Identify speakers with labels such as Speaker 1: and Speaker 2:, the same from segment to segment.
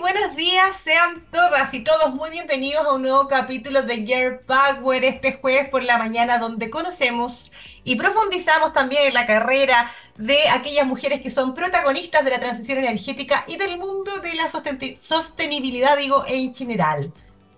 Speaker 1: Buenos días, sean todas y todos muy bienvenidos a un nuevo capítulo de Gear Power este jueves por la mañana donde conocemos y profundizamos también en la carrera de aquellas mujeres que son protagonistas de la transición energética y del mundo de la sostenibilidad, digo, en general.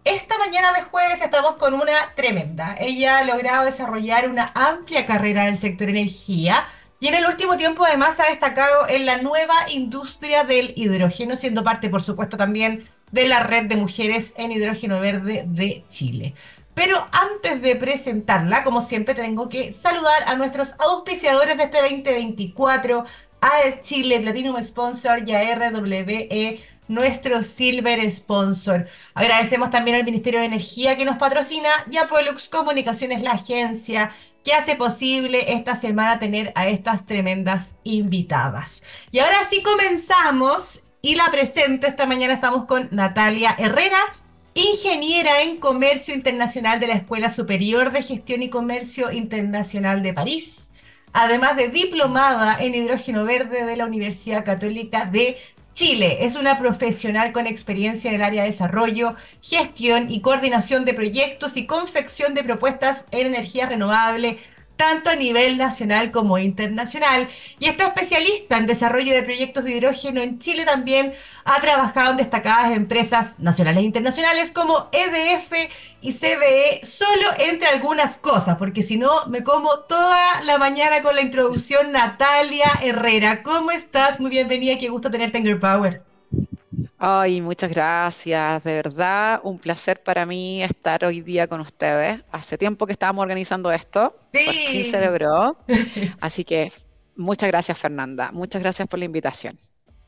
Speaker 1: Esta mañana de jueves estamos con una tremenda. Ella ha logrado desarrollar una amplia carrera en el sector energía y en el último tiempo además ha destacado en la nueva industria del hidrógeno, siendo parte, por supuesto, también de la red de mujeres en hidrógeno verde de Chile. Pero antes de presentarla, como siempre, tengo que saludar a nuestros auspiciadores de este 2024, a Chile Platinum Sponsor y a RWE, nuestro Silver Sponsor. Agradecemos también al Ministerio de Energía que nos patrocina y a Pollux Comunicaciones, la agencia que hace posible esta semana tener a estas tremendas invitadas. Y ahora sí comenzamos y la presento. Esta mañana estamos con Natalia Herrera, ingeniera en Comercio Internacional de la Escuela Superior de Gestión y Comercio Internacional de París, además de diplomada en hidrógeno verde de la Universidad Católica de Chile. Es una profesional con experiencia en el área de desarrollo, gestión y coordinación de proyectos y confección de propuestas en energía renovable tanto a nivel nacional como internacional. Y esta especialista en desarrollo de proyectos de hidrógeno en Chile también ha trabajado en destacadas empresas nacionales e internacionales como EDF y CBE, solo entre algunas cosas, porque si no me como toda la mañana con la introducción Natalia Herrera. ¿Cómo estás? Muy bienvenida, qué gusto tenerte en Girl Power.
Speaker 2: Ay, muchas gracias. De verdad, un placer para mí estar hoy día con ustedes. Hace tiempo que estábamos organizando esto. Sí. Por fin se logró. Así que muchas gracias, Fernanda. Muchas gracias por la invitación.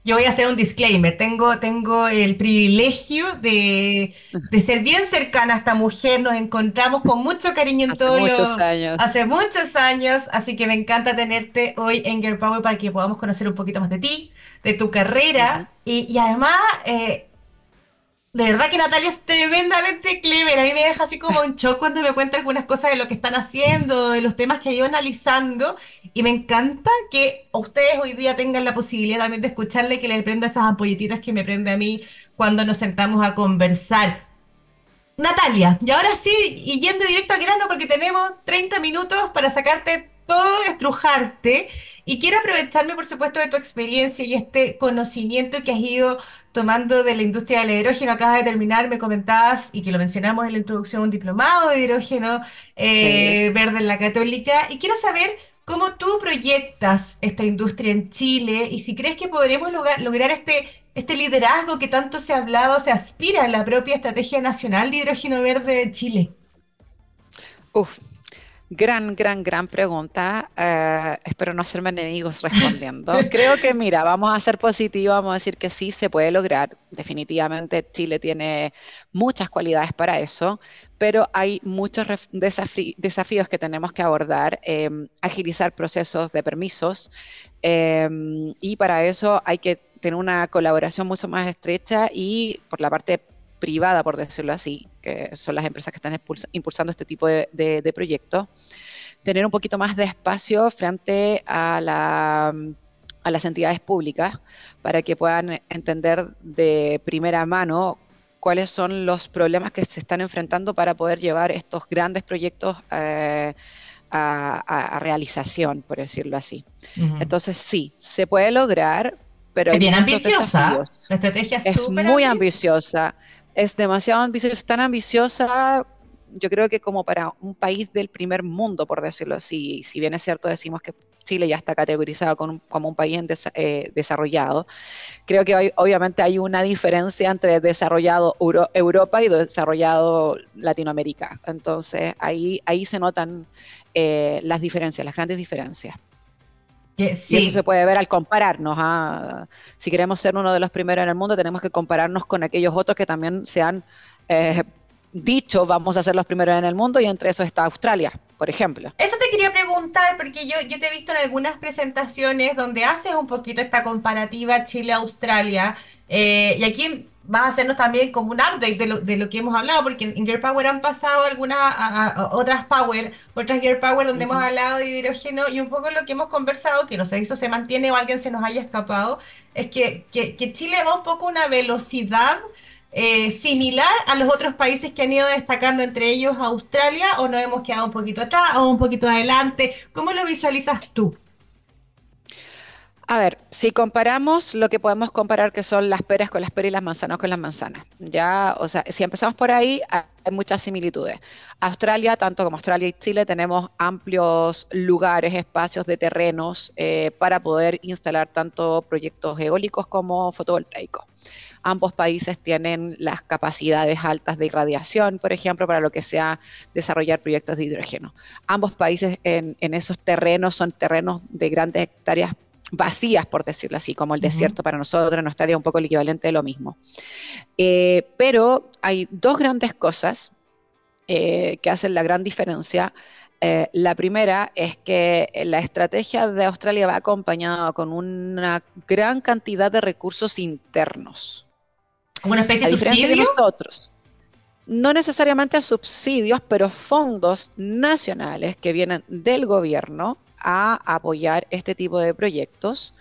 Speaker 1: Yo voy a hacer un disclaimer. Tengo, tengo el privilegio de, de, ser bien cercana a esta mujer. Nos encontramos con mucho cariño en
Speaker 2: hace Hace muchos años.
Speaker 1: Hace muchos años. Así que me encanta tenerte hoy en Girl Power para que podamos conocer un poquito más de ti, de tu carrera y, además, eh, de verdad que Natalia es tremendamente clever. A mí me deja así como en shock cuando me cuenta algunas cosas de lo que están haciendo, de los temas que ha ido analizando. Y me encanta que ustedes hoy día tengan la posibilidad también de escucharle y que le prenda esas ampolletitas que me prende a mí cuando nos sentamos a conversar. Natalia, y ahora sí, y yendo directo al grano porque tenemos 30 minutos para sacarte todo, estrujarte. Y quiero aprovecharme, por supuesto, de tu experiencia y este conocimiento que has ido tomando de la industria del hidrógeno. Acabas de terminar, me comentabas, y que lo mencionamos en la introducción, un diplomado de hidrógeno eh, verde en la Católica. Y quiero saber cómo tú proyectas esta industria en Chile y si crees que podremos lograr, lograr este, este liderazgo que tanto se ha hablado, se aspira a la propia Estrategia Nacional de Hidrógeno Verde de Chile.
Speaker 2: Uf, Gran, gran, gran pregunta. Eh, espero no hacerme enemigos respondiendo. Creo que, mira, vamos a ser positivos, vamos a decir que sí se puede lograr. Definitivamente Chile tiene muchas cualidades para eso, pero hay muchos desafíos que tenemos que abordar, em, agilizar procesos de permisos em, y para eso hay que tener una colaboración mucho más estrecha y por la parte privada, por decirlo así, que son las empresas que están impulsando este tipo de, proyectos, tener un poquito más de espacio frente a, la, a las entidades públicas para que puedan entender de primera mano cuáles son los problemas que se están enfrentando para poder llevar estos grandes proyectos eh, a, realización, por decirlo así. Entonces, sí, se puede lograr, pero...
Speaker 1: Es bien ambiciosa. La estrategia es,
Speaker 2: es muy ambiciosa es demasiado ambiciosa, tan ambiciosa, yo creo que como para un país del primer mundo, por decirlo así, si bien es cierto decimos que Chile ya está categorizado como un país eh, desarrollado. Creo que obviamente hay una diferencia entre desarrollado Europa y desarrollado Latinoamérica. Entonces ahí, ahí se notan eh, las diferencias, las grandes diferencias. Y eso se puede ver al compararnos. ¿ah? Si queremos ser uno de los primeros en el mundo, tenemos que compararnos con aquellos otros que también se han eh, dicho vamos a ser los primeros en el mundo y entre esos está Australia, por ejemplo.
Speaker 1: Eso te quería preguntar porque yo, yo te he visto en algunas presentaciones donde haces un poquito esta comparativa Chile-Australia. Eh, y aquí vas a hacernos también como un update de lo, de lo que hemos hablado, porque en, Gear Power han pasado algunas otras Power, otras Gear Power donde hemos hablado de hidrógeno y un poco lo que hemos conversado, que no sé si eso se mantiene o alguien se nos haya escapado, es que, que, que Chile va un poco a una velocidad eh, similar a los otros países que han ido destacando, entre ellos Australia, o nos hemos quedado un poquito atrás o un poquito adelante. ¿Cómo lo visualizas tú?
Speaker 2: A ver, si comparamos lo que podemos comparar que son las peras con las peras y las manzanas con las manzanas, ya, o sea, si empezamos por ahí, hay muchas similitudes. Australia, tanto como Australia y Chile, tenemos amplios lugares, espacios de terrenos eh, para poder instalar tanto proyectos eólicos como fotovoltaicos. Ambos países tienen las capacidades altas de irradiación, por ejemplo, para lo que sea desarrollar proyectos de hidrógeno. Ambos países en, en esos terrenos son terrenos de grandes hectáreas vacías, por decirlo así, como el desierto para nosotros, no estaría un poco el equivalente de lo mismo. Eh, pero hay dos grandes cosas eh, que hacen la gran diferencia. Eh, la primera es que la estrategia de Australia va acompañada con una gran cantidad de recursos internos.
Speaker 1: ¿Como una especie de
Speaker 2: diferencia
Speaker 1: subsidio?
Speaker 2: de nosotros. No necesariamente subsidios, pero fondos nacionales que vienen del gobierno a apoyar este tipo de proyectos,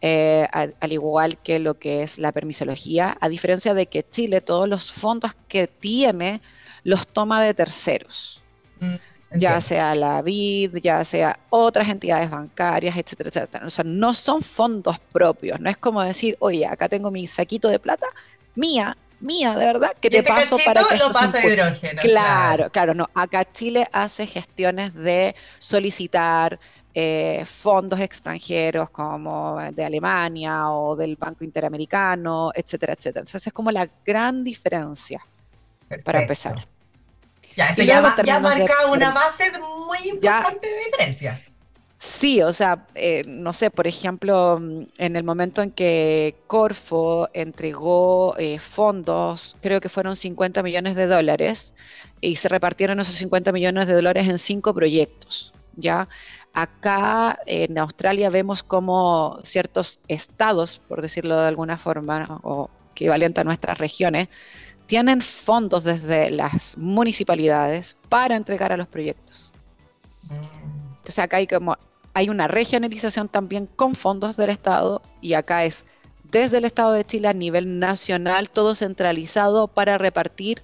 Speaker 2: eh, al, igual que lo que es la permisología, a diferencia de que Chile todos los fondos que tiene los toma de terceros. Mm, ya sea la BID, ya sea otras entidades bancarias, etcétera, etcétera. O sea, no son fondos propios, no es como decir, oye, acá tengo mi saquito de plata, mía, mía, de verdad, que te
Speaker 1: este
Speaker 2: paso para que
Speaker 1: lo paso hidrógeno.
Speaker 2: Claro, claro, no. Acá Chile hace gestiones de solicitar eh, fondos extranjeros como de Alemania o del Banco Interamericano, etcétera, etcétera. Entonces es como la gran diferencia para empezar.
Speaker 1: Ya, eso ya, ha marcado una base muy importante de diferencia.
Speaker 2: Sí, o sea, eh, no sé, por ejemplo, en el momento en que Corfo entregó eh, fondos, creo que fueron 50 millones de dólares, y se repartieron esos 50 millones de dólares en cinco proyectos, ¿ya? Acá en Australia vemos como ciertos estados, por decirlo de alguna forma, o equivalente a nuestras regiones, tienen fondos desde las municipalidades para entregar a los proyectos. Entonces acá hay como hay una regionalización también con fondos del Estado y acá es desde el Estado de Chile a nivel nacional todo centralizado para repartir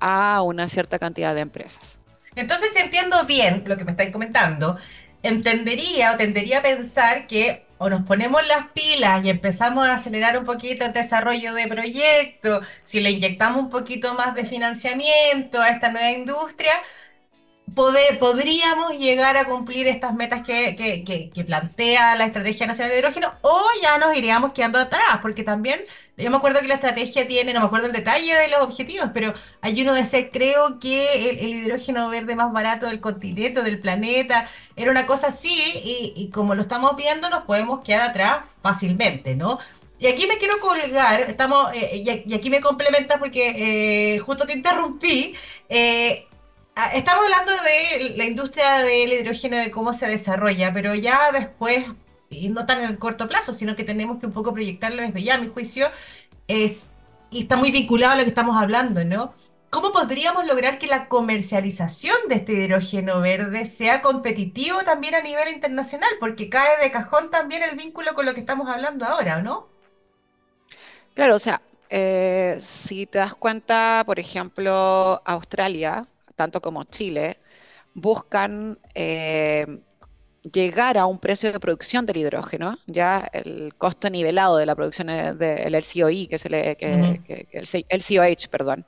Speaker 2: a una cierta cantidad de empresas.
Speaker 1: Entonces, si entiendo bien lo que me están comentando, entendería o tendería a pensar que o nos ponemos las pilas y empezamos a acelerar un poquito el desarrollo de proyectos, si le inyectamos un poquito más de financiamiento a esta nueva industria, podríamos llegar a cumplir estas metas que, plantea la Estrategia Nacional de Hidrógeno o ya nos iríamos quedando atrás, porque también yo me acuerdo que la estrategia tiene, no me acuerdo el detalle de los objetivos, pero hay uno de ese, creo que el, hidrógeno verde más barato del continente, del planeta, era una cosa así y, como lo estamos viendo nos podemos quedar atrás fácilmente, ¿no? Y aquí me quiero colgar, estamos, eh, y, aquí me complementa porque eh, justo te interrumpí. Eh, estamos hablando de la industria del hidrógeno, de cómo se desarrolla, pero ya después, y no tan en el corto plazo, sino que tenemos que un poco proyectarlo desde ya, a mi juicio, es, y está muy vinculado a lo que estamos hablando, ¿no? ¿Cómo podríamos lograr que la comercialización de este hidrógeno verde sea competitivo también a nivel internacional? Porque cae de cajón también el vínculo con lo que estamos hablando ahora, ¿no?
Speaker 2: Claro, o sea, eh, si te das cuenta, por ejemplo, Australia, tanto como Chile, buscan eh, llegar a un precio de producción del hidrógeno, ya el costo nivelado de la producción del LCOI, que es el, el, COH, perdón,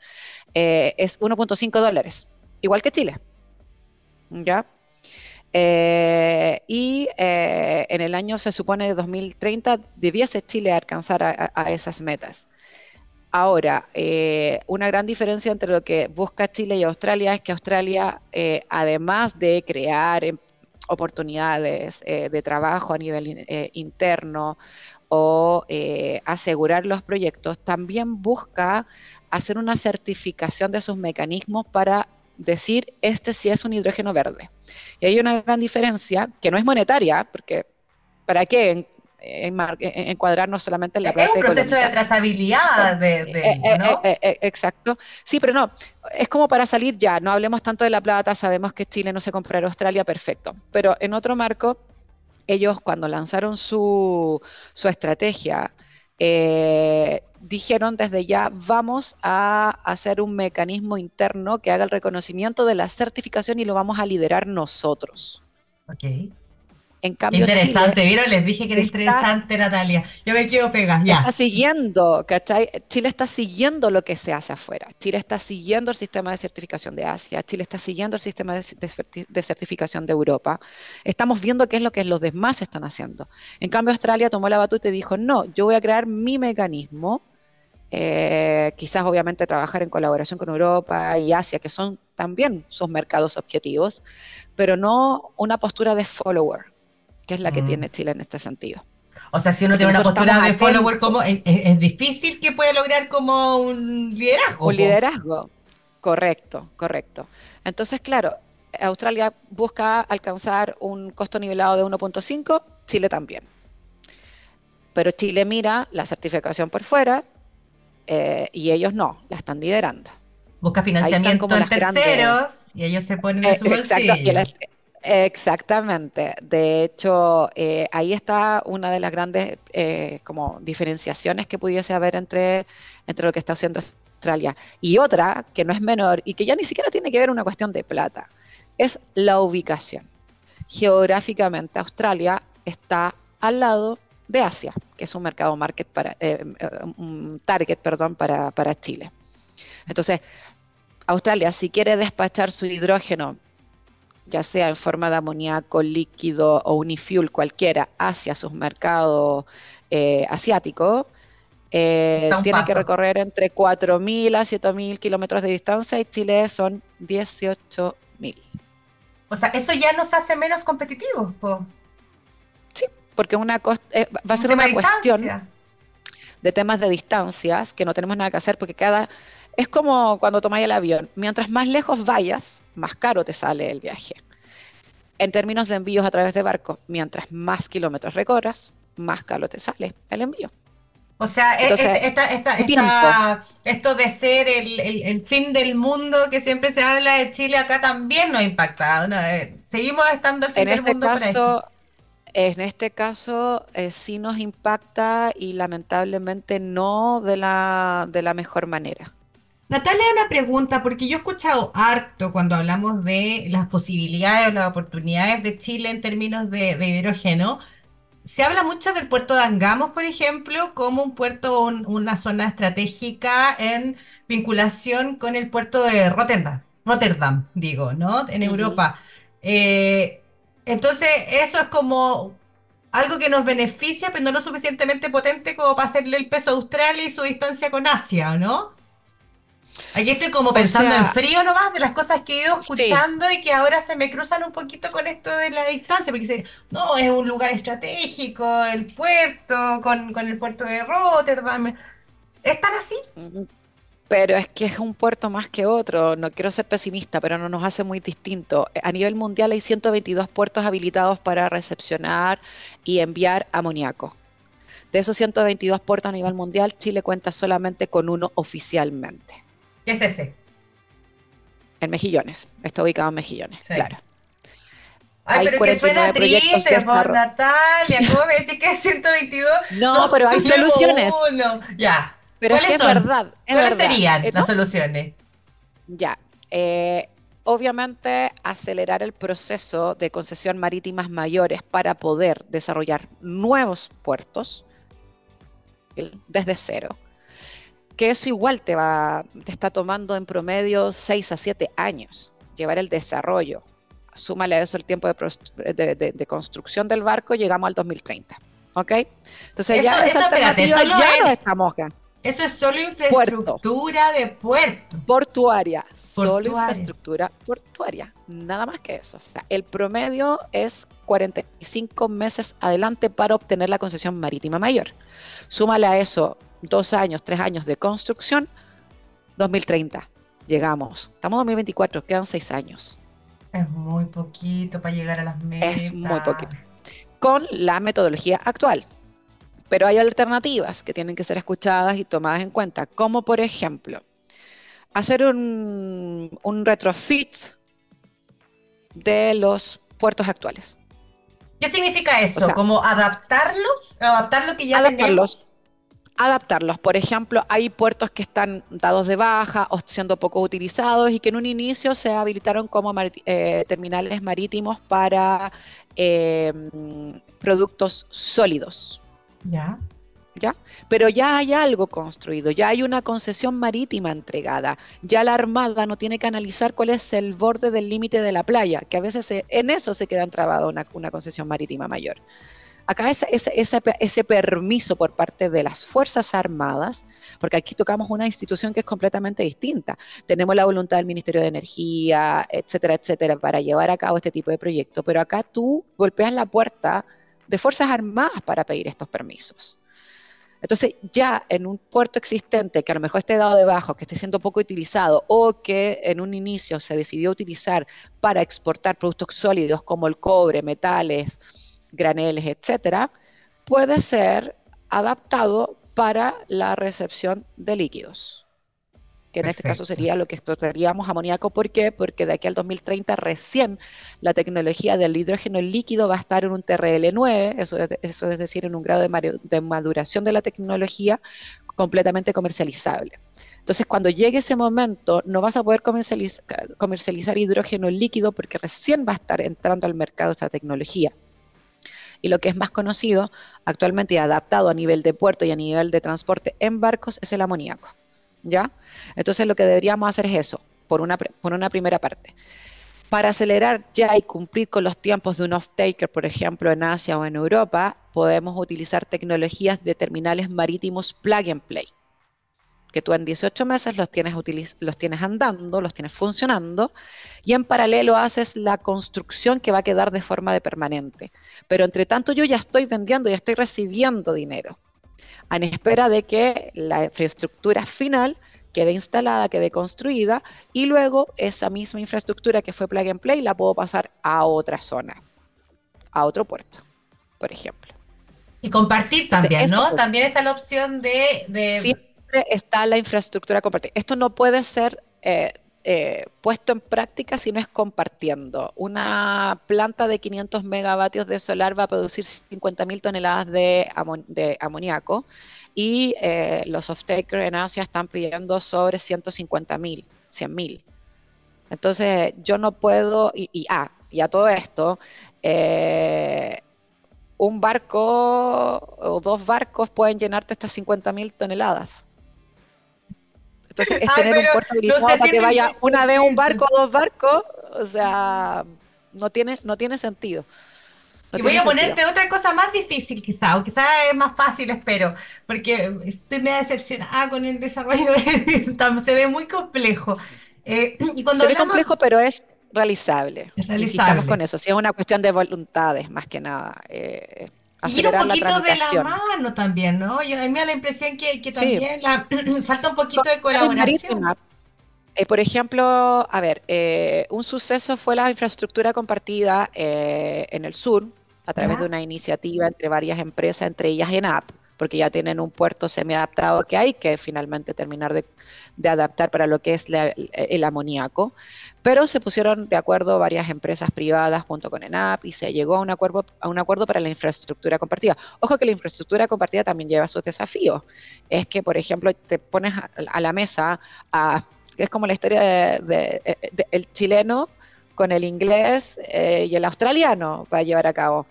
Speaker 2: eh, es 1.5 dólares, igual que Chile. ¿Ya? Eh, y en el año, se supone, de 2030, debiese Chile alcanzar a esas metas. Ahora, eh, una gran diferencia entre lo que busca Chile y Australia es que Australia, eh, además de crear em, oportunidades eh, de trabajo a nivel interno o asegurar los proyectos, también busca hacer una certificación de sus mecanismos para decir este sí es un hidrógeno verde. Y hay una gran diferencia que no es monetaria, porque ¿para qué encuadrarnos solamente en la
Speaker 1: Es un proceso de trazabilidad, de, ¿no?
Speaker 2: exacto. Sí, pero no, es como para salir ya, no hablemos tanto de la plata, sabemos que Chile no se compra en Australia, perfecto. Pero en otro marco, ellos cuando lanzaron su, su estrategia, eh, dijeron desde ya vamos a hacer un mecanismo interno que haga el reconocimiento de la certificación y lo vamos a liderar nosotros.
Speaker 1: Ok. En cambio, interesante, ¿vieron? Les dije que era interesante, Natalia. Yo me quedo pegada, ya.
Speaker 2: Está siguiendo, ¿cachai? Chile está siguiendo lo que se hace afuera. Chile está siguiendo el sistema de certificación de Asia. Chile está siguiendo el sistema de, certificación de Europa. Estamos viendo qué es lo que los demás están haciendo. En cambio, Australia tomó la batuta y dijo, no, yo voy a crear mi mecanismo. Eh, quizás obviamente trabajar en colaboración con Europa y Asia, que son también sus mercados objetivos, pero no una postura de follower que es la que mm. tiene Chile en este sentido.
Speaker 1: O sea, si uno tiene una postura de follower, como, es, difícil que pueda lograr como un liderazgo.
Speaker 2: Un liderazgo, correcto, correcto. Entonces, claro, Australia busca alcanzar un costo nivelado de 1.5, Chile también. Pero Chile mira la certificación por fuera eh, y ellos no, la están liderando.
Speaker 1: Busca financiamiento de terceros y ellos se ponen de eh, su bolsillo.
Speaker 2: Exactamente. De hecho, eh, ahí está una de las grandes eh, como diferenciaciones que pudiese haber entre, entre lo que está haciendo Australia. Y otra, que no es menor y que ya ni siquiera tiene que ver una cuestión de plata, es la ubicación. Geográficamente, Australia está al lado de Asia, que es un mercado market para, eh, un target perdón, para, para Chile. Entonces, Australia, si quiere despachar su hidrógeno ya sea en forma de amoníaco líquido o unifuel cualquiera, hacia sus mercados eh, asiáticos, eh, tiene que recorrer entre 4.000 a 7.000 kilómetros de distancia y Chile son 18.000.
Speaker 1: O sea, eso ya nos hace menos competitivos.
Speaker 2: Sí, porque una eh, va a ser una cuestión de temas de distancias que no tenemos nada que hacer porque cada es como cuando tomáis el avión. Mientras más lejos vayas, más caro te sale el viaje. En términos de envíos a través de barco, mientras más kilómetros recorras, más caro te sale el envío.
Speaker 1: O sea, e, esto de ser el, fin del mundo que siempre se habla de Chile acá también nos impacta. Eh, seguimos estando el fin del este mundo.
Speaker 2: Caso, en este caso eh, sí nos impacta y lamentablemente no de la, de la mejor manera.
Speaker 1: Natalia, una pregunta, porque yo he escuchado harto cuando hablamos de las posibilidades o las oportunidades de Chile en términos de, hidrógeno. Se habla mucho del puerto de Angamos, por ejemplo, como un puerto, una zona estratégica en vinculación con el puerto de Rotterdam, Rotterdam, digo, ¿no? En Europa. Eh, entonces, eso es como algo que nos beneficia, pero no lo suficientemente potente como para hacerle el peso a Australia y su distancia con Asia, ¿no? Aquí estoy como pensando en frío nomás de las cosas que he ido escuchando y que ahora se me cruzan un poquito con esto de la distancia, porque dice, no, es un lugar estratégico, el puerto, con, el puerto de Rotterdam. ¿Es tan así?
Speaker 2: Pero es que es un puerto más que otro. No quiero ser pesimista, pero no nos hace muy distinto. A nivel mundial hay 122 puertos habilitados para recepcionar y enviar amoníaco. De esos 122 puertos a nivel mundial, Chile cuenta solamente con uno oficialmente.
Speaker 1: ¿Qué es ese?
Speaker 2: En Mejillones. Está ubicado en Mejillones, claro.
Speaker 1: Ay, pero que suena triste, por Natalia. ¿Cómo me decís que es 122?
Speaker 2: No, pero hay soluciones.
Speaker 1: Ya.
Speaker 2: Pero es que es verdad.
Speaker 1: ¿Cuáles serían eh, las soluciones?
Speaker 2: Ya. Eh, obviamente, acelerar el proceso de concesión marítimas mayores para poder desarrollar nuevos puertos desde cero que eso igual te va, te está tomando en promedio 6 a 7 años llevar el desarrollo. Súmale a eso el tiempo de, construcción del barco, llegamos al 2030. ¿Ok? Entonces ya esa alternativa ya no estamos acá.
Speaker 1: Eso es solo infraestructura de puerto.
Speaker 2: Portuaria, solo infraestructura portuaria, nada más que eso. O sea, el promedio es 45 meses adelante para obtener la concesión marítima mayor. Súmale a eso dos años, tres años de construcción, 2030. Llegamos. Estamos en 2024, quedan seis años.
Speaker 1: Es muy poquito para llegar a las metas.
Speaker 2: Es muy poquito. Con la metodología actual. Pero hay alternativas que tienen que ser escuchadas y tomadas en cuenta, como por ejemplo, hacer un, un retrofit de los puertos actuales.
Speaker 1: ¿Qué significa eso? ¿Como adaptarlos? ¿Adaptar lo que ya
Speaker 2: adaptarlos, Adaptarlos. Por ejemplo, hay puertos que están dados de baja o siendo poco utilizados y que en un inicio se habilitaron como eh, terminales marítimos para eh, productos sólidos.
Speaker 1: Ya.
Speaker 2: ¿Ya? Pero ya hay algo construido, ya hay una concesión marítima entregada, ya la Armada no tiene que analizar cuál es el borde del límite de la playa, que a veces en eso se queda trabada una, una concesión marítima mayor. Acá ese, ese, ese, permiso por parte de las Fuerzas Armadas, porque aquí tocamos una institución que es completamente distinta. Tenemos la voluntad del Ministerio de Energía, etcétera, etcétera, para llevar a cabo este tipo de proyectos, pero acá tú golpeas la puerta de Fuerzas Armadas para pedir estos permisos. Entonces, ya en un puerto existente que a lo mejor esté dado de bajo, que esté siendo poco utilizado o que en un inicio se decidió utilizar para exportar productos sólidos como el cobre, metales, graneles, etcétera, puede ser adaptado para la recepción de líquidos que en este caso sería lo que explotaríamos amoníaco. ¿Por qué? Porque de aquí al 2030 recién la tecnología del hidrógeno líquido va a estar en un TRL9, eso es, eso es decir, en un grado de, maduración de la tecnología completamente comercializable. Entonces, cuando llegue ese momento, no vas a poder comercializar, comercializar hidrógeno líquido porque recién va a estar entrando al mercado esa tecnología. Y lo que es más conocido actualmente y adaptado a nivel de puerto y a nivel de transporte en barcos es el amoníaco. ¿Ya? Entonces lo que deberíamos hacer es eso, por una, por una primera parte. Para acelerar ya y cumplir con los tiempos de un off-taker, por ejemplo, en Asia o en Europa, podemos utilizar tecnologías de terminales marítimos plug and play que tú en 18 meses los tienes, los tienes andando, los tienes funcionando, y en paralelo haces la construcción que va a quedar de forma de permanente. Pero entre tanto yo ya estoy vendiendo, ya estoy recibiendo dinero, en espera de que la infraestructura final quede instalada, quede construida, y luego esa misma infraestructura que fue plug and play la puedo pasar a otra zona, a otro puerto, por ejemplo.
Speaker 1: Y compartir también, ¿no? También está la opción de
Speaker 2: está la infraestructura compartida. Esto no puede ser eh, eh, puesto en práctica si no es compartiendo. Una planta de 500 megavatios de solar va a producir 50.000 toneladas de, amoníaco y eh, los off-takers en Asia están pidiendo sobre 150.000, 100.000. Entonces yo no puedo, y, ah, y a todo esto, un barco o dos barcos pueden llenarte estas 50.000 toneladas. Entonces, es tener un puerto habilitado para que vaya una vez un barco o dos barcos, o sea, no tiene, no tiene sentido.
Speaker 1: y voy a ponerte otra cosa más difícil quizá, o quizá es más fácil, espero, porque estoy medio decepcionada con el desarrollo, se ve muy complejo.
Speaker 2: Eh, y cuando se ve complejo, pero es realizable. Es realizable. con eso, si es una cuestión de voluntades más que nada. Eh,
Speaker 1: y un poquito de la mano también, ¿no? Yo, a mí me da la impresión que, también falta un poquito de colaboración.
Speaker 2: Eh, por ejemplo, a ver, eh, un suceso fue la infraestructura compartida eh, en el sur a través de una iniciativa entre varias empresas, entre ellas ENAP, porque ya tienen un puerto semi-adaptado que hay que finalmente terminar de, adaptar para lo que es el amoníaco pero se pusieron de acuerdo varias empresas privadas junto con ENAP y se llegó a un acuerdo, para la infraestructura compartida. Ojo que la infraestructura compartida también lleva sus desafíos. Es que, por ejemplo, te pones a, la mesa, a, es como la historia del de, chileno con el inglés eh, y el australiano va a llevar a cabo.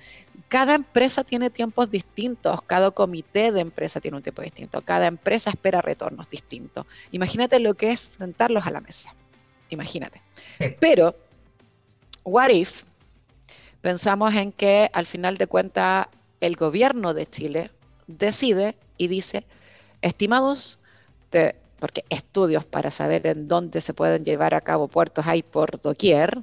Speaker 2: Cada empresa tiene tiempos distintos, cada comité de empresa tiene un tiempo distinto, cada empresa espera retornos distintos. Imagínate lo que es sentarlos a la mesa imagínate. Pero, what if pensamos en que al final de cuentas el gobierno de Chile decide y dice, estimados, porque estudios para saber en dónde se pueden llevar a cabo puertos hay por doquier,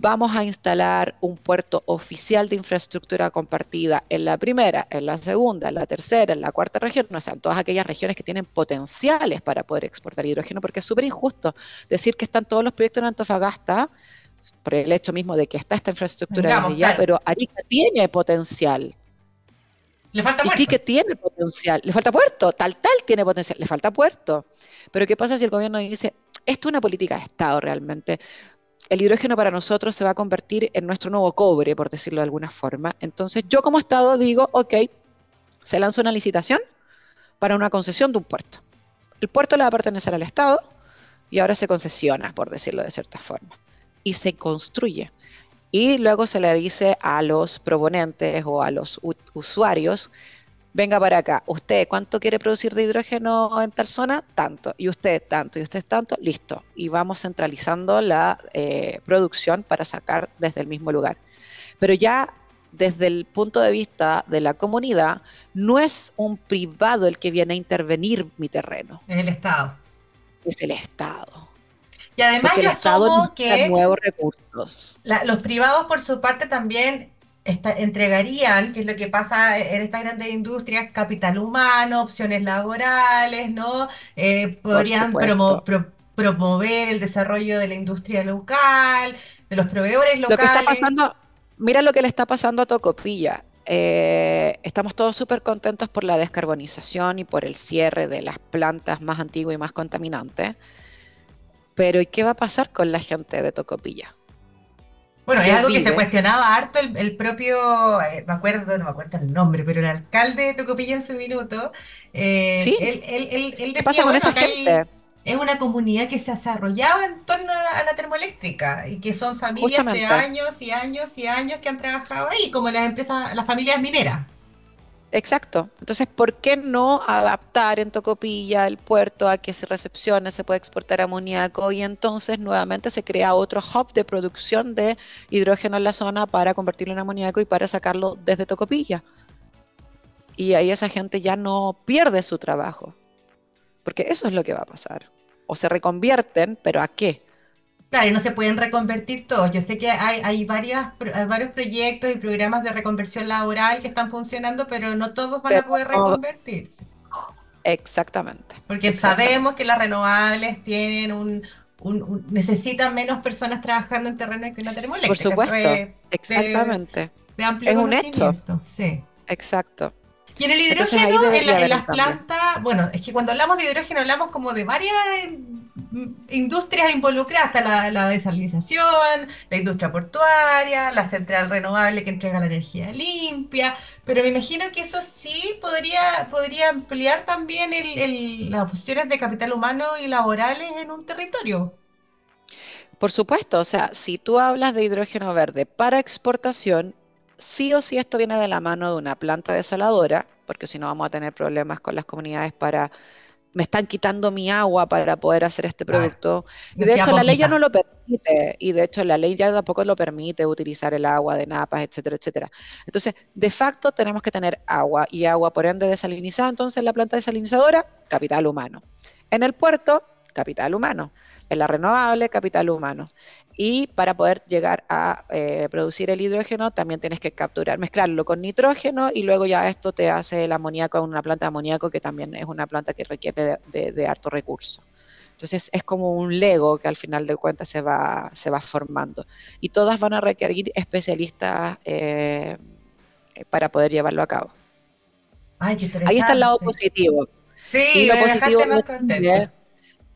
Speaker 2: vamos a instalar un puerto oficial de infraestructura compartida en la primera, en la segunda, en la tercera, en la cuarta región, o sea, en todas aquellas regiones que tienen potenciales para poder exportar hidrógeno, porque es súper injusto decir que están todos los proyectos en Antofagasta por el hecho mismo de que está esta infraestructura desde ya, pero Arica tiene potencial.
Speaker 1: Le falta puerto.
Speaker 2: Iquique tiene potencial, le falta puerto, tal, tal tiene potencial, le falta puerto. Pero ¿qué pasa si el gobierno dice, esto es una política de Estado realmente? El hidrógeno para nosotros se va a convertir en nuestro nuevo cobre, por decirlo de alguna forma. Entonces yo como Estado digo, ok, se lanza una licitación para una concesión de un puerto. El puerto le va a pertenecer al Estado y ahora se concesiona, por decirlo de cierta forma, y se construye. Y luego se le dice a los proponentes o a los usuarios, venga para acá, usted cuánto quiere producir de hidrógeno en tal zona, tanto, y usted tanto, y usted tanto, listo. Y vamos centralizando la eh, producción para sacar desde el mismo lugar. Pero ya desde el punto de vista de la comunidad, no es un privado el que viene a intervenir mi terreno.
Speaker 1: Es el Estado.
Speaker 2: Es el Estado.
Speaker 1: Y además
Speaker 2: el Estado
Speaker 1: que
Speaker 2: nuevos recursos.
Speaker 1: los privados, por su parte, también entregarían, que es lo que pasa en estas grandes industrias, capital humano, opciones laborales, ¿no? Eh, podrían promover el desarrollo de la industria local, de los proveedores locales.
Speaker 2: Lo que está pasando, mira lo que le está pasando a Tocopilla. Eh, estamos todos súper contentos por la descarbonización y por el cierre de las plantas más antiguas y más contaminantes. Pero ¿y qué va a pasar con la gente de Tocopilla?
Speaker 1: Bueno, es algo que se cuestionaba harto el, propio, eh, me acuerdo, no me acuerdo el nombre, pero el alcalde de Tocopilla en su minuto. Eh,
Speaker 2: ¿Sí? ¿Qué pasa con esa gente?
Speaker 1: Es una comunidad que se desarrollaba en torno a la, termoeléctrica y que son familias de años y años y años que han trabajado ahí, como las empresas, las familias mineras.
Speaker 2: Exacto. Entonces, ¿por qué no adaptar en Tocopilla el puerto a que se recepcione, se puede exportar amoníaco y entonces nuevamente se crea otro hub de producción de hidrógeno en la zona para convertirlo en amoníaco y para sacarlo desde Tocopilla? Y ahí esa gente ya no pierde su trabajo, porque eso es lo que va a pasar. O se reconvierten, pero ¿a qué?
Speaker 1: Claro, y no se pueden reconvertir todos. Yo sé que hay, hay, varias, varios proyectos y programas de reconversión laboral que están funcionando, pero no todos van a poder reconvertirse.
Speaker 2: Exactamente.
Speaker 1: Porque sabemos que las renovables tienen un, necesitan menos personas trabajando en terreno que una termoeléctrica.
Speaker 2: Por supuesto, exactamente.
Speaker 1: es un hecho. Sí.
Speaker 2: Exacto.
Speaker 1: Y en el hidrógeno, en, las plantas, bueno, es que cuando hablamos de hidrógeno hablamos como de varias industrias involucradas, hasta la, desalinización, la industria portuaria, la central renovable que entrega la energía limpia, pero me imagino que eso sí podría, podría ampliar también las opciones de capital humano y laborales en un territorio.
Speaker 2: Por supuesto, o sea, si tú hablas de hidrógeno verde para exportación, sí o sí esto viene de la mano de una planta desaladora, porque si no vamos a tener problemas con las comunidades para me están quitando mi agua para poder hacer este producto. y de hecho la ley ya no lo permite, y de hecho la ley ya tampoco lo permite utilizar el agua de napas, etcétera, etcétera. Entonces, de facto tenemos que tener agua y agua por ende desalinizada, entonces la planta desalinizadora, capital humano. En el puerto, capital humano. En la renovable, capital humano. Y para poder llegar a eh, producir el hidrógeno, también tienes que capturar, mezclarlo con nitrógeno y luego ya esto te hace el amoníaco en una planta de amoníaco que también es una planta que requiere de, harto recurso. Entonces es como un Lego que al final de cuentas se va, se va formando. Y todas van a requerir especialistas eh, para poder llevarlo a cabo.
Speaker 1: Ay, qué
Speaker 2: Ahí está el lado positivo.
Speaker 1: Sí, y lo positivo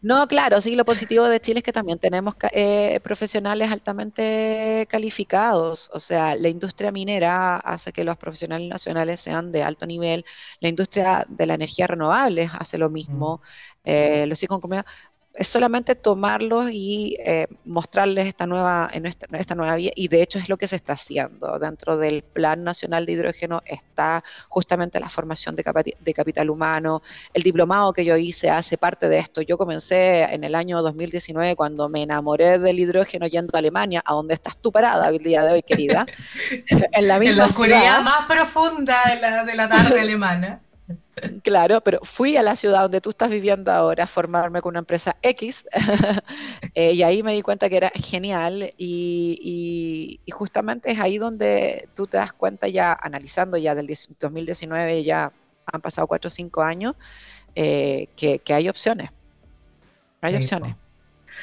Speaker 2: no, claro, sí, lo positivo de Chile es que también tenemos eh, profesionales altamente calificados, o sea, la industria minera hace que los profesionales nacionales sean de alto nivel, la industria de la energía renovable hace lo mismo, mm. eh, los es solamente tomarlos y eh, mostrarles esta nueva, en esta, nueva vía, y de hecho es lo que se está haciendo. Dentro del Plan Nacional de Hidrógeno está justamente la formación de, de capital humano, el diplomado que yo hice hace parte de esto. Yo comencé en el año 2019 cuando me enamoré del hidrógeno yendo a Alemania, a donde estás tú parada el día de hoy, querida,
Speaker 1: en la misma oscuridad más profunda de la, de la tarde alemana.
Speaker 2: Claro, pero fui a la ciudad donde tú estás viviendo ahora a formarme con una empresa X eh, y ahí me di cuenta que era genial y, justamente es ahí donde tú te das cuenta ya analizando ya del 2019, ya han pasado cuatro o cinco años, eh, que, hay opciones. Hay opciones.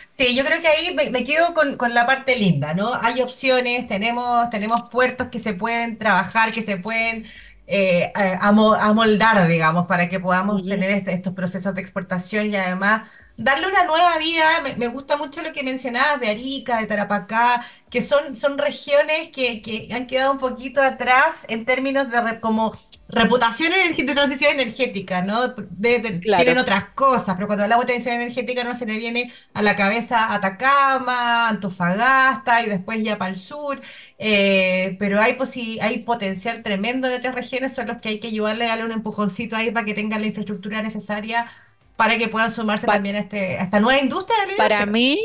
Speaker 1: Sí, yo creo que ahí me, quedo con, con, la parte linda, ¿no? Hay opciones, tenemos, tenemos puertos que se pueden trabajar, que se pueden eh, a, a moldar, digamos, para que podamos tener este- estos procesos de exportación y además darle una nueva vida. Me, me gusta mucho lo que mencionabas de Arica, de Tarapacá, que son, son regiones que, que han quedado un poquito atrás en términos de re- como reputación de transición energética, ¿no? De- de- tienen otras cosas, pero cuando hablamos de transición energética no se le viene a la cabeza Atacama, Antofagasta y después ya para el sur. Eh, pero hay, posi- hay potencial tremendo en otras regiones, son los que hay que ayudarle a darle un empujoncito ahí para que tengan la infraestructura necesaria para que puedan sumarse
Speaker 2: Pa-
Speaker 1: también a, este, a esta nueva industria del
Speaker 2: para mí,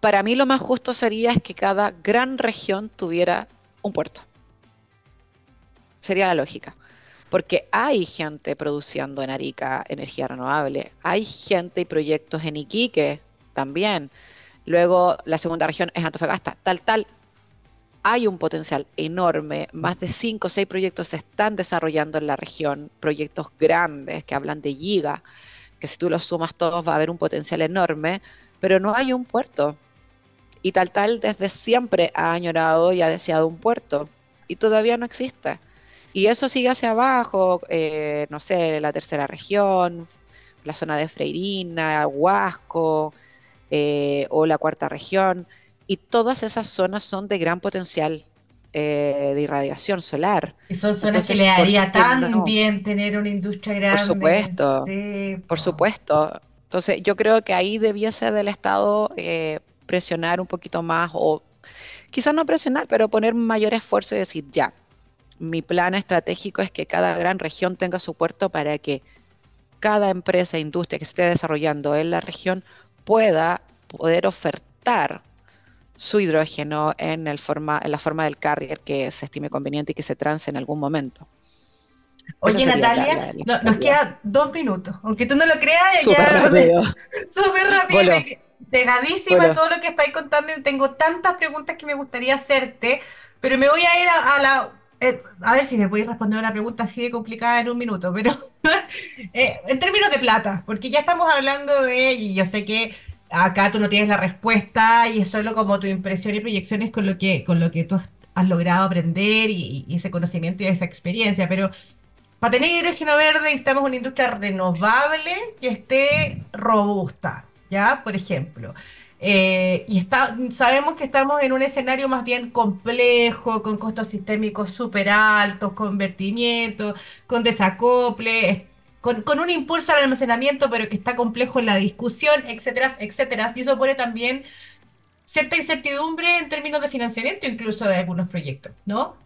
Speaker 2: para mí lo más justo sería es que cada gran región tuviera un puerto. Sería la lógica. Porque hay gente produciendo en Arica energía renovable, hay gente y proyectos en Iquique también. Luego la segunda región es Antofagasta, tal, tal. Hay un potencial enorme, más de cinco o seis proyectos se están desarrollando en la región, proyectos grandes que hablan de giga, que si tú los sumas todos va a haber un potencial enorme, pero no hay un puerto. Y tal tal desde siempre ha añorado y ha deseado un puerto y todavía no existe. Y eso sigue hacia abajo, eh, no sé, la tercera región, la zona de Freirina, Huasco eh, o la cuarta región. Y todas esas zonas son de gran potencial eh, de irradiación solar.
Speaker 1: Y son zonas que le
Speaker 2: ¿por
Speaker 1: haría tan
Speaker 2: no?
Speaker 1: bien tener una industria
Speaker 2: Por
Speaker 1: grande.
Speaker 2: supuesto,
Speaker 1: Sí,
Speaker 2: por
Speaker 1: po.
Speaker 2: supuesto. Entonces, yo creo que ahí debiese del Estado eh, presionar un poquito más, o quizás no presionar, pero poner mayor esfuerzo y decir, ya, mi plan estratégico es que cada gran región tenga su puerto para que cada empresa e industria que se esté desarrollando en la región pueda poder ofertar su hidrógeno en, el forma, en la forma del carrier que se estime conveniente y que se trance en algún momento.
Speaker 1: Oye,
Speaker 2: sería la,
Speaker 1: Natalia,
Speaker 2: la, la
Speaker 1: no- nos quedan dos minutos. Aunque tú no lo creas,
Speaker 2: Súper
Speaker 1: ya
Speaker 2: rápido.
Speaker 1: súper rápido quedé pegadísima
Speaker 2: voló.
Speaker 1: todo lo que estáis contando y tengo tantas preguntas que me gustaría hacerte, pero me voy a ir a, a la... eh, a ver si me podéis responder una pregunta así de complicada en un minuto, pero eh, en términos de plata, porque ya estamos hablando de, y yo sé que acá tú no tienes la respuesta y es solo como tu impresión y proyecciones con lo que, con lo que tú has logrado aprender y, ese conocimiento y esa experiencia, pero para tener hidrógeno verde necesitamos una industria renovable que esté robusta, ¿ya? Por ejemplo. Eh, y está, sabemos que estamos en un escenario más bien complejo, con costos sistémicos súper altos, con vertimientos, con desacople, es- con, con un impulso al almacenamiento, pero que está complejo en la discusión, etcétera, etcétera. Y eso pone también cierta incertidumbre en términos de financiamiento, incluso de algunos proyectos, ¿no?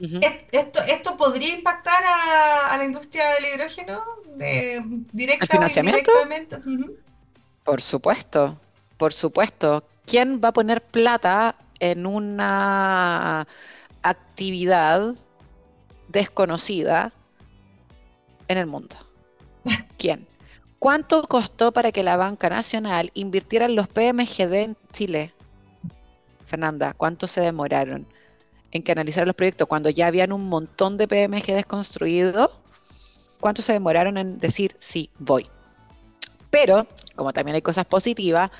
Speaker 2: Ujú.
Speaker 1: ¿Es- ¿Esto, esto podría impactar a, a la industria del hidrógeno de,
Speaker 2: ¿El
Speaker 1: directa o
Speaker 2: financiamiento? Por supuesto, por supuesto. ¿Quién va a poner plata en una actividad desconocida en el mundo? ¿Quién? ¿Cuánto costó para que la banca nacional invirtiera en los PMGD en Chile? Fernanda, ¿cuánto se demoraron en canalizar los proyectos cuando ya habían un montón de PMGDs construidos? ¿Cuánto se demoraron en decir sí, voy? Pero, como también hay cosas positivas,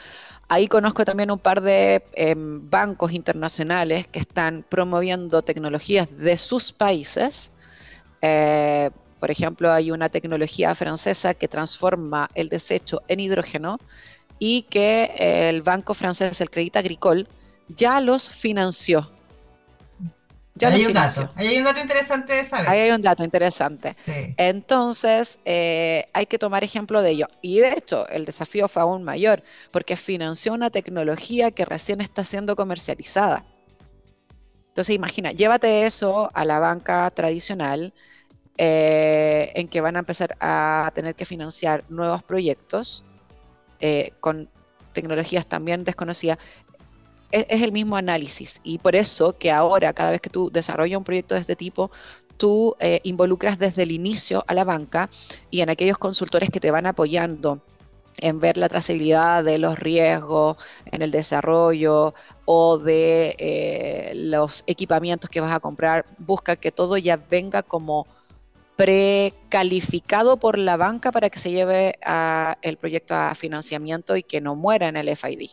Speaker 2: ahí conozco también un par de eh, bancos internacionales que están promoviendo tecnologías de sus países. Eh, por ejemplo, hay una tecnología francesa que transforma el desecho en hidrógeno y que el banco francés, el Crédit Agricole, ya los financió. Ya
Speaker 1: Ahí
Speaker 2: los
Speaker 1: hay un dato, ahí hay un dato interesante de
Speaker 2: Ahí
Speaker 1: saber.
Speaker 2: hay un dato interesante.
Speaker 1: Sí.
Speaker 2: Entonces, eh, hay que tomar ejemplo de ello. Y de hecho, el desafío fue aún mayor, porque financió una tecnología que recién está siendo comercializada. Entonces, imagina, llévate eso a la banca tradicional, eh, en que van a empezar a tener que financiar nuevos proyectos eh, con tecnologías también desconocidas. Es, es el mismo análisis y por eso que ahora, cada vez que tú desarrollas un proyecto de este tipo, tú eh, involucras desde el inicio a la banca y en aquellos consultores que te van apoyando en ver la trazabilidad de los riesgos en el desarrollo o de los equipamientos que vas a comprar, busca que todo ya venga como precalificado por la banca para que se lleve a el proyecto a financiamiento y que no muera en el FID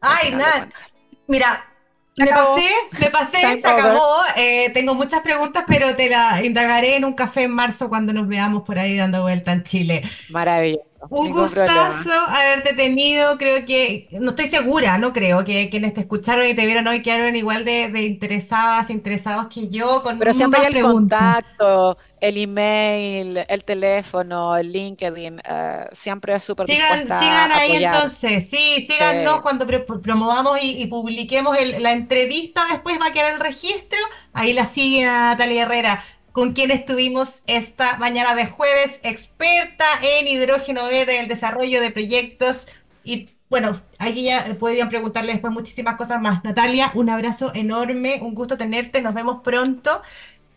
Speaker 1: Ay, Nat, mira, me pasé, me pasé, se acabó. Eh, tengo muchas preguntas, pero te las indagaré en un café en marzo cuando nos veamos por ahí dando vuelta en Chile.
Speaker 2: Maravilloso.
Speaker 1: Un gustazo haberte tenido. Creo que, no estoy segura, no creo que quienes te escucharon y te vieron hoy quedaron igual de, interesadas, interesados que yo. Con
Speaker 2: Pero siempre hay el contacto, el email, el teléfono, el LinkedIn. Eh, siempre es súper
Speaker 1: Sigan, sigan ahí entonces. Sí, síganos cuando promovamos y, publiquemos la entrevista. Después va a quedar el registro. Ahí la sigue Natalia Herrera con quien estuvimos esta mañana de jueves, experta en hidrógeno verde, el desarrollo de proyectos. Y bueno, aquí ya podrían preguntarle después muchísimas cosas más. Natalia, un abrazo enorme, un gusto tenerte, nos vemos pronto.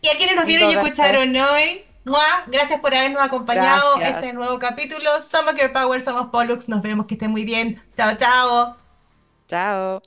Speaker 1: Y a quienes nos vieron y escucharon hoy, gracias por habernos acompañado en este nuevo capítulo. Somos Girl Power, somos Pollux, nos vemos, que estén muy bien. Chao, chao.
Speaker 2: Chao.